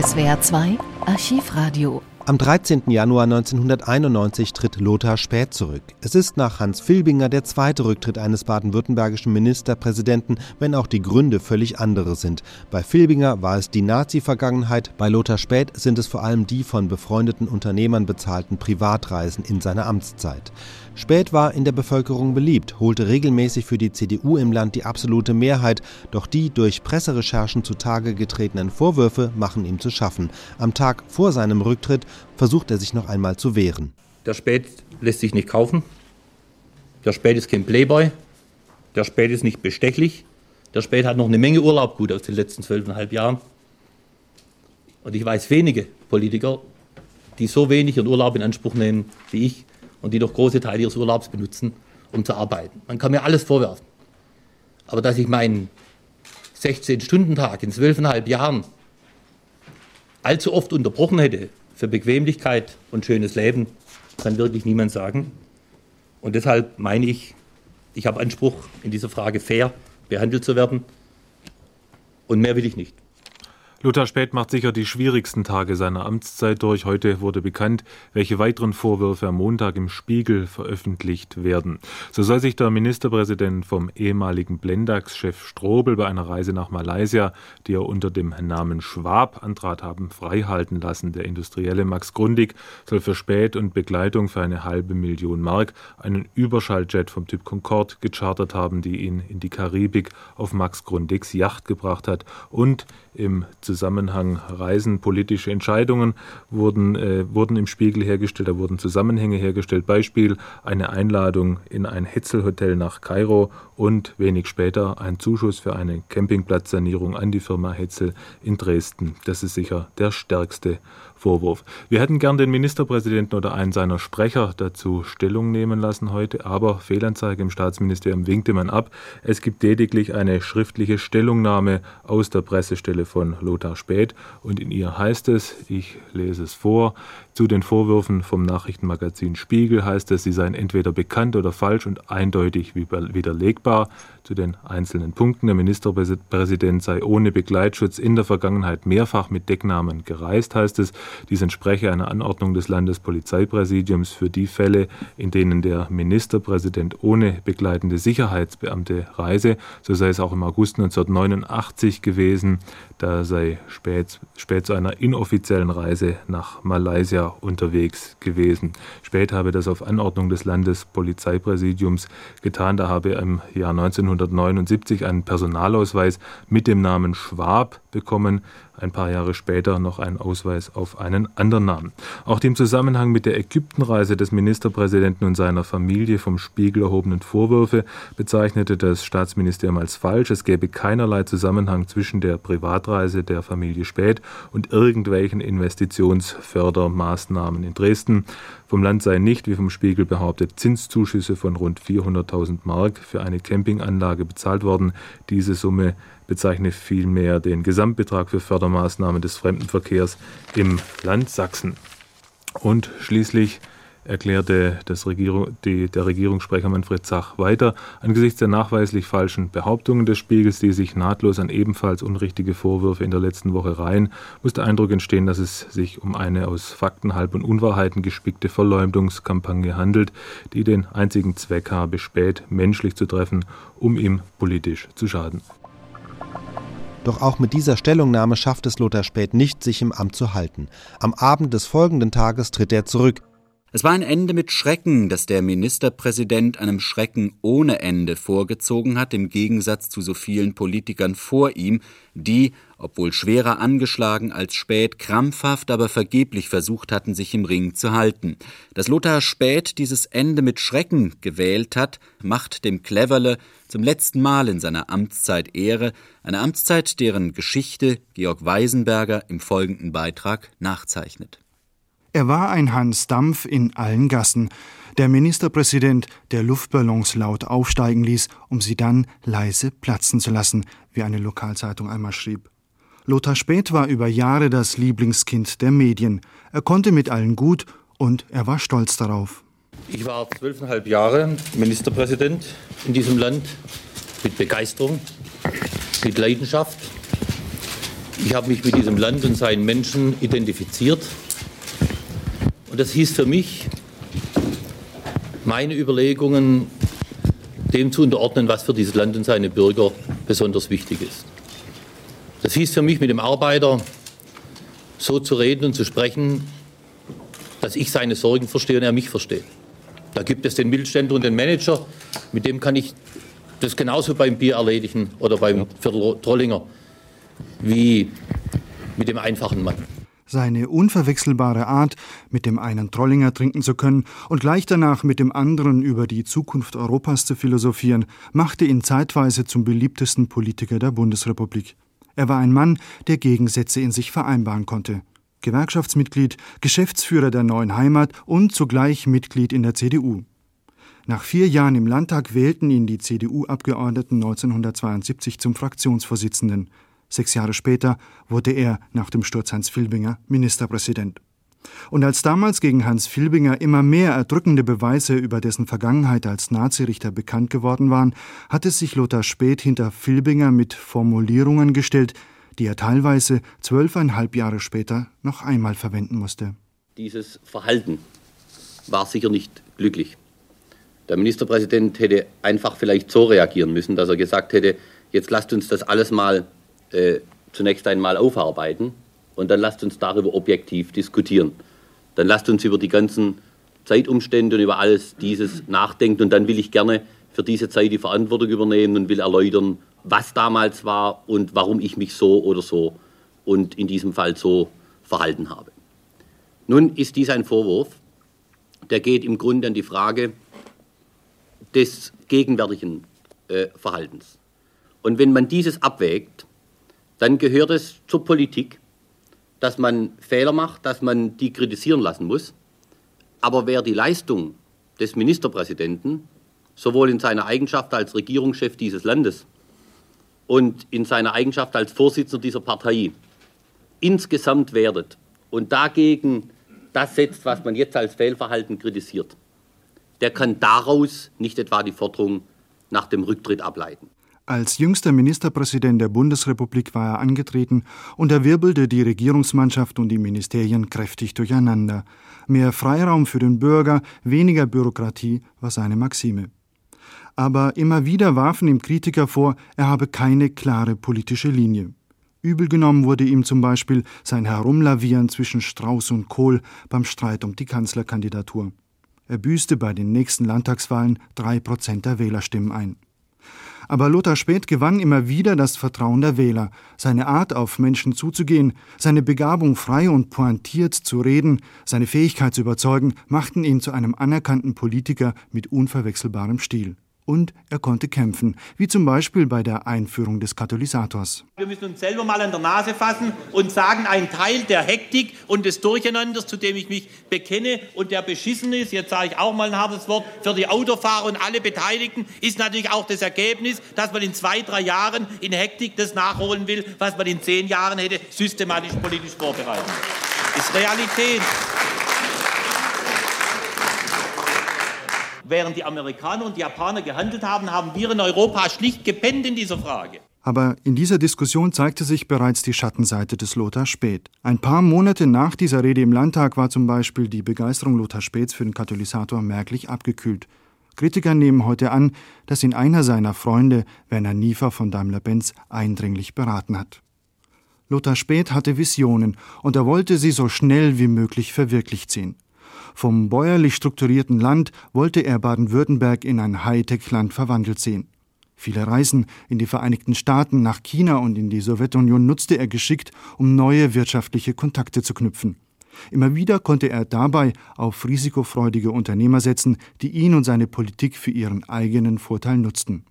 SWR 2 Archivradio am 13. Januar 1991 tritt Lothar Späth zurück. Es ist nach Hans Filbinger der zweite Rücktritt eines baden-württembergischen Ministerpräsidenten, wenn auch die Gründe völlig andere sind. Bei Filbinger war es die Nazi-Vergangenheit, bei Lothar Späth sind es vor allem die von befreundeten Unternehmern bezahlten Privatreisen in seiner Amtszeit. Späth war in der Bevölkerung beliebt, holte regelmäßig für die CDU im Land die absolute Mehrheit, doch die durch Presserecherchen zutage getretenen Vorwürfe machen ihm zu schaffen. Am Tag vor seinem Rücktritt versucht er sich noch einmal zu wehren. Der Späth lässt sich nicht kaufen. Der Späth ist kein Playboy. Der Späth ist nicht bestechlich. Der Späth hat noch eine Menge Urlaub gut aus den letzten zwölfeinhalb Jahren. Und ich weiß wenige Politiker, die so wenig ihren Urlaub in Anspruch nehmen wie ich und die doch große Teile ihres Urlaubs benutzen, um zu arbeiten. Man kann mir alles vorwerfen. Aber dass ich meinen 16-Stunden-Tag in zwölfeinhalb Jahren allzu oft unterbrochen hätte für Bequemlichkeit und schönes Leben, kann wirklich niemand sagen. Und deshalb meine ich, ich habe Anspruch, in dieser Frage fair behandelt zu werden. Und mehr will ich nicht. Lothar Späth macht sicher die schwierigsten Tage seiner Amtszeit durch. Heute wurde bekannt, welche weiteren Vorwürfe am Montag im Spiegel veröffentlicht werden. So soll sich der Ministerpräsident vom ehemaligen Blendax-Chef Strobel bei einer Reise nach Malaysia, die er unter dem Namen Schwab antrat haben, freihalten lassen. Der Industrielle Max Grundig soll für Späth und Begleitung für eine halbe Million Mark einen Überschalljet vom Typ Concorde gechartert haben, die ihn in die Karibik auf Max Grundigs Yacht gebracht hat und im Zusammenhang Reisen, politische Entscheidungen wurden, äh, wurden im Spiegel hergestellt, da wurden Zusammenhänge hergestellt. Beispiel eine Einladung in ein Hetzelhotel nach Kairo und wenig später ein Zuschuss für eine Campingplatzsanierung an die Firma Hetzel in Dresden. Das ist sicher der stärkste Vorwurf. Wir hätten gern den Ministerpräsidenten oder einen seiner Sprecher dazu Stellung nehmen lassen heute, aber Fehlanzeige im Staatsministerium winkte man ab. Es gibt lediglich eine schriftliche Stellungnahme aus der Pressestelle von Lothar Späth und in ihr heißt es, ich lese es vor, zu den Vorwürfen vom Nachrichtenmagazin Spiegel heißt es, sie seien entweder bekannt oder falsch und eindeutig widerlegbar. Zu den einzelnen Punkten. Der Ministerpräsident sei ohne Begleitschutz in der Vergangenheit mehrfach mit Decknamen gereist, heißt es. Dies entspreche einer Anordnung des Landespolizeipräsidiums für die Fälle, in denen der Ministerpräsident ohne begleitende Sicherheitsbeamte reise. So sei es auch im August 1989 gewesen. Da sei spät, spät zu einer inoffiziellen Reise nach Malaysia unterwegs gewesen. Spät habe das auf Anordnung des Landespolizeipräsidiums getan. Da habe er im Jahr 1979 einen Personalausweis mit dem Namen Schwab bekommen ein paar Jahre später noch einen Ausweis auf einen anderen Namen. Auch die im Zusammenhang mit der Ägyptenreise des Ministerpräsidenten und seiner Familie vom Spiegel erhobenen Vorwürfe bezeichnete das Staatsministerium als falsch. Es gäbe keinerlei Zusammenhang zwischen der Privatreise der Familie Späth und irgendwelchen Investitionsfördermaßnahmen in Dresden. Vom Land seien nicht, wie vom Spiegel behauptet, Zinszuschüsse von rund 400.000 Mark für eine Campinganlage bezahlt worden. Diese Summe bezeichne vielmehr den Gesamtbetrag für Fördermaßnahmen des Fremdenverkehrs im Land Sachsen. Und schließlich erklärte Regierung, die, der Regierungssprecher Manfred Zach weiter, angesichts der nachweislich falschen Behauptungen des Spiegels, die sich nahtlos an ebenfalls unrichtige Vorwürfe in der letzten Woche reihen, muss der Eindruck entstehen, dass es sich um eine aus Fakten, Halb- und Unwahrheiten gespickte Verleumdungskampagne handelt, die den einzigen Zweck habe, spät menschlich zu treffen, um ihm politisch zu schaden. Doch auch mit dieser Stellungnahme schafft es Lothar Späth nicht, sich im Amt zu halten. Am Abend des folgenden Tages tritt er zurück. Es war ein Ende mit Schrecken, das der Ministerpräsident einem Schrecken ohne Ende vorgezogen hat, im Gegensatz zu so vielen Politikern vor ihm, die, obwohl schwerer angeschlagen als spät, krampfhaft, aber vergeblich versucht hatten, sich im Ring zu halten. Dass Lothar Späth dieses Ende mit Schrecken gewählt hat, macht dem Cleverle zum letzten Mal in seiner Amtszeit Ehre, eine Amtszeit, deren Geschichte Georg Weisenberger im folgenden Beitrag nachzeichnet. Er war ein Hans Dampf in allen Gassen, der Ministerpräsident, der Luftballons laut aufsteigen ließ, um sie dann leise platzen zu lassen, wie eine Lokalzeitung einmal schrieb. Lothar Späth war über Jahre das Lieblingskind der Medien. Er konnte mit allen gut und er war stolz darauf. Ich war zwölfeinhalb Jahre Ministerpräsident in diesem Land mit Begeisterung, mit Leidenschaft. Ich habe mich mit diesem Land und seinen Menschen identifiziert. Und das hieß für mich, meine Überlegungen dem zu unterordnen, was für dieses Land und seine Bürger besonders wichtig ist. Das hieß für mich, mit dem Arbeiter so zu reden und zu sprechen, dass ich seine Sorgen verstehe und er mich versteht. Da gibt es den Mittelständler und den Manager, mit dem kann ich das genauso beim Bier erledigen oder beim Viertel Trollinger wie mit dem einfachen Mann. Seine unverwechselbare Art, mit dem einen Trollinger trinken zu können und gleich danach mit dem anderen über die Zukunft Europas zu philosophieren, machte ihn zeitweise zum beliebtesten Politiker der Bundesrepublik. Er war ein Mann, der Gegensätze in sich vereinbaren konnte. Gewerkschaftsmitglied, Geschäftsführer der neuen Heimat und zugleich Mitglied in der CDU. Nach vier Jahren im Landtag wählten ihn die CDU-Abgeordneten 1972 zum Fraktionsvorsitzenden. Sechs Jahre später wurde er nach dem Sturz Hans Filbinger Ministerpräsident. Und als damals gegen Hans Filbinger immer mehr erdrückende Beweise über dessen Vergangenheit als Nazirichter bekannt geworden waren, hatte sich Lothar Späth hinter Filbinger mit Formulierungen gestellt, die er teilweise zwölfeinhalb Jahre später noch einmal verwenden musste. Dieses Verhalten war sicher nicht glücklich. Der Ministerpräsident hätte einfach vielleicht so reagieren müssen, dass er gesagt hätte, jetzt lasst uns das alles mal äh, zunächst einmal aufarbeiten und dann lasst uns darüber objektiv diskutieren. Dann lasst uns über die ganzen Zeitumstände und über alles dieses nachdenken und dann will ich gerne für diese Zeit die Verantwortung übernehmen und will erläutern, was damals war und warum ich mich so oder so und in diesem Fall so verhalten habe. Nun ist dies ein Vorwurf, der geht im Grunde an die Frage des gegenwärtigen äh, Verhaltens. Und wenn man dieses abwägt, dann gehört es zur Politik, dass man Fehler macht, dass man die kritisieren lassen muss. Aber wer die Leistung des Ministerpräsidenten sowohl in seiner Eigenschaft als Regierungschef dieses Landes und in seiner Eigenschaft als Vorsitzender dieser Partei insgesamt wertet und dagegen das setzt, was man jetzt als Fehlverhalten kritisiert, der kann daraus nicht etwa die Forderung nach dem Rücktritt ableiten. Als jüngster Ministerpräsident der Bundesrepublik war er angetreten und er wirbelte die Regierungsmannschaft und die Ministerien kräftig durcheinander. Mehr Freiraum für den Bürger, weniger Bürokratie war seine Maxime. Aber immer wieder warfen ihm Kritiker vor, er habe keine klare politische Linie. Übel genommen wurde ihm zum Beispiel sein Herumlavieren zwischen Strauß und Kohl beim Streit um die Kanzlerkandidatur. Er büßte bei den nächsten Landtagswahlen drei Prozent der Wählerstimmen ein. Aber Lothar Späth gewann immer wieder das Vertrauen der Wähler. Seine Art, auf Menschen zuzugehen, seine Begabung, frei und pointiert zu reden, seine Fähigkeit zu überzeugen, machten ihn zu einem anerkannten Politiker mit unverwechselbarem Stil und er konnte kämpfen, wie zum Beispiel bei der Einführung des Katalysators. Wir müssen uns selber mal an der Nase fassen und sagen, ein Teil der Hektik und des Durcheinanders, zu dem ich mich bekenne und der beschissen ist, jetzt sage ich auch mal ein hartes Wort, für die Autofahrer und alle Beteiligten, ist natürlich auch das Ergebnis, dass man in zwei, drei Jahren in Hektik das nachholen will, was man in zehn Jahren hätte systematisch politisch vorbereiten. Das ist Realität. Während die Amerikaner und die Japaner gehandelt haben, haben wir in Europa schlicht gepennt in dieser Frage. Aber in dieser Diskussion zeigte sich bereits die Schattenseite des Lothar Späth. Ein paar Monate nach dieser Rede im Landtag war zum Beispiel die Begeisterung Lothar Späths für den Katalysator merklich abgekühlt. Kritiker nehmen heute an, dass ihn einer seiner Freunde, Werner Niefer von Daimler-Benz, eindringlich beraten hat. Lothar Späth hatte Visionen und er wollte sie so schnell wie möglich verwirklicht sehen. Vom bäuerlich strukturierten Land wollte er Baden-Württemberg in ein Hightech-Land verwandelt sehen. Viele Reisen in die Vereinigten Staaten, nach China und in die Sowjetunion nutzte er geschickt, um neue wirtschaftliche Kontakte zu knüpfen. Immer wieder konnte er dabei auf risikofreudige Unternehmer setzen, die ihn und seine Politik für ihren eigenen Vorteil nutzten.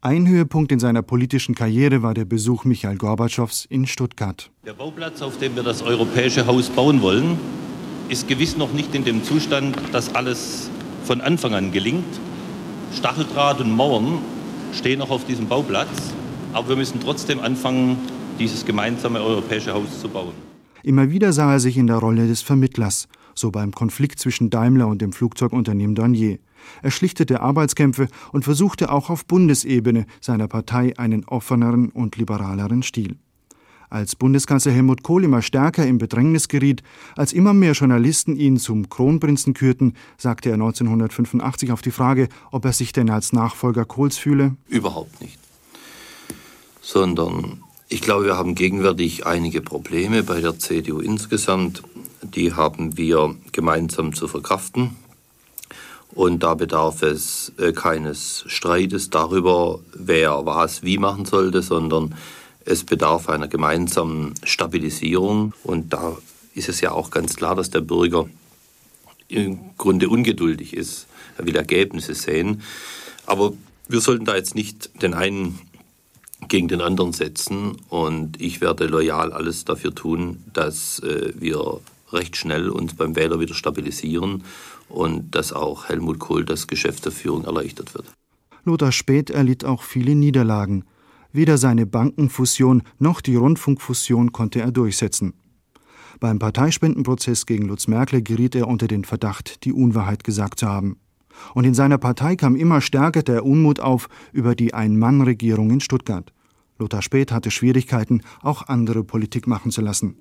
Ein Höhepunkt in seiner politischen Karriere war der Besuch Michael Gorbatschows in Stuttgart. Der Bauplatz, auf dem wir das europäische Haus bauen wollen, ist gewiss noch nicht in dem Zustand, dass alles von Anfang an gelingt. Stacheldraht und Mauern stehen noch auf diesem Bauplatz, aber wir müssen trotzdem anfangen, dieses gemeinsame europäische Haus zu bauen. Immer wieder sah er sich in der Rolle des Vermittlers, so beim Konflikt zwischen Daimler und dem Flugzeugunternehmen Dornier. Er schlichtete Arbeitskämpfe und versuchte auch auf Bundesebene seiner Partei einen offeneren und liberaleren Stil. Als Bundeskanzler Helmut Kohl immer stärker in Bedrängnis geriet, als immer mehr Journalisten ihn zum Kronprinzen kürten, sagte er 1985 auf die Frage, ob er sich denn als Nachfolger Kohls fühle. Überhaupt nicht. Sondern ich glaube, wir haben gegenwärtig einige Probleme bei der CDU insgesamt. Die haben wir gemeinsam zu verkraften. Und da bedarf es äh, keines Streites darüber, wer was wie machen sollte, sondern es bedarf einer gemeinsamen Stabilisierung. Und da ist es ja auch ganz klar, dass der Bürger im Grunde ungeduldig ist. Er will Ergebnisse sehen. Aber wir sollten da jetzt nicht den einen gegen den anderen setzen. Und ich werde loyal alles dafür tun, dass äh, wir recht schnell uns beim Wähler wieder stabilisieren und dass auch Helmut Kohl das Geschäft der Führung erleichtert wird. Lothar Späth erlitt auch viele Niederlagen. Weder seine Bankenfusion noch die Rundfunkfusion konnte er durchsetzen. Beim Parteispendenprozess gegen Lutz Merkel geriet er unter den Verdacht, die Unwahrheit gesagt zu haben. Und in seiner Partei kam immer stärker der Unmut auf über die Ein-Mann-Regierung in Stuttgart. Lothar Späth hatte Schwierigkeiten, auch andere Politik machen zu lassen.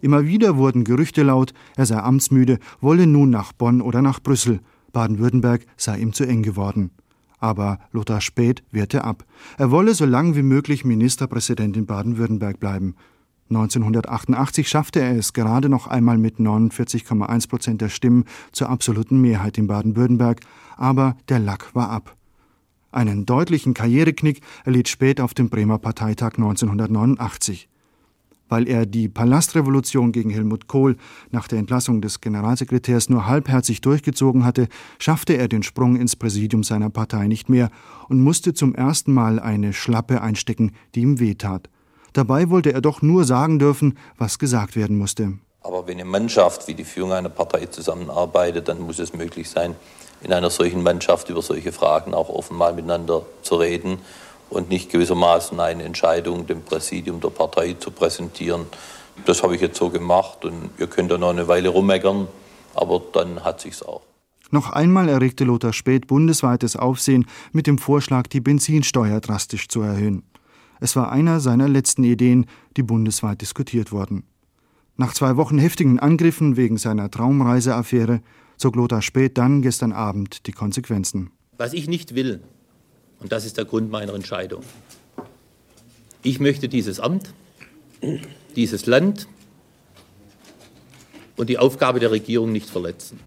Immer wieder wurden Gerüchte laut, er sei amtsmüde, wolle nun nach Bonn oder nach Brüssel. Baden-Württemberg sei ihm zu eng geworden. Aber Lothar Späth wehrte ab. Er wolle so lang wie möglich Ministerpräsident in Baden-Württemberg bleiben. 1988 schaffte er es gerade noch einmal mit 49,1 Prozent der Stimmen zur absoluten Mehrheit in Baden-Württemberg, aber der Lack war ab. Einen deutlichen Karriereknick erlitt Späth auf dem Bremer Parteitag 1989 weil er die Palastrevolution gegen Helmut Kohl nach der Entlassung des Generalsekretärs nur halbherzig durchgezogen hatte, schaffte er den Sprung ins Präsidium seiner Partei nicht mehr und musste zum ersten Mal eine Schlappe einstecken, die ihm wehtat. Dabei wollte er doch nur sagen dürfen, was gesagt werden musste. Aber wenn eine Mannschaft wie die Führung einer Partei zusammenarbeitet, dann muss es möglich sein, in einer solchen Mannschaft über solche Fragen auch offen mal miteinander zu reden und nicht gewissermaßen eine Entscheidung dem Präsidium der Partei zu präsentieren. Das habe ich jetzt so gemacht und ihr könnt da noch eine Weile rummeckern, aber dann hat sich's auch. Noch einmal erregte Lothar Späth bundesweites Aufsehen mit dem Vorschlag, die Benzinsteuer drastisch zu erhöhen. Es war einer seiner letzten Ideen, die bundesweit diskutiert wurden. Nach zwei Wochen heftigen Angriffen wegen seiner Traumreiseaffäre zog Lothar Späth dann gestern Abend die Konsequenzen. Was ich nicht will, und das ist der Grund meiner Entscheidung. Ich möchte dieses Amt, dieses Land und die Aufgabe der Regierung nicht verletzen.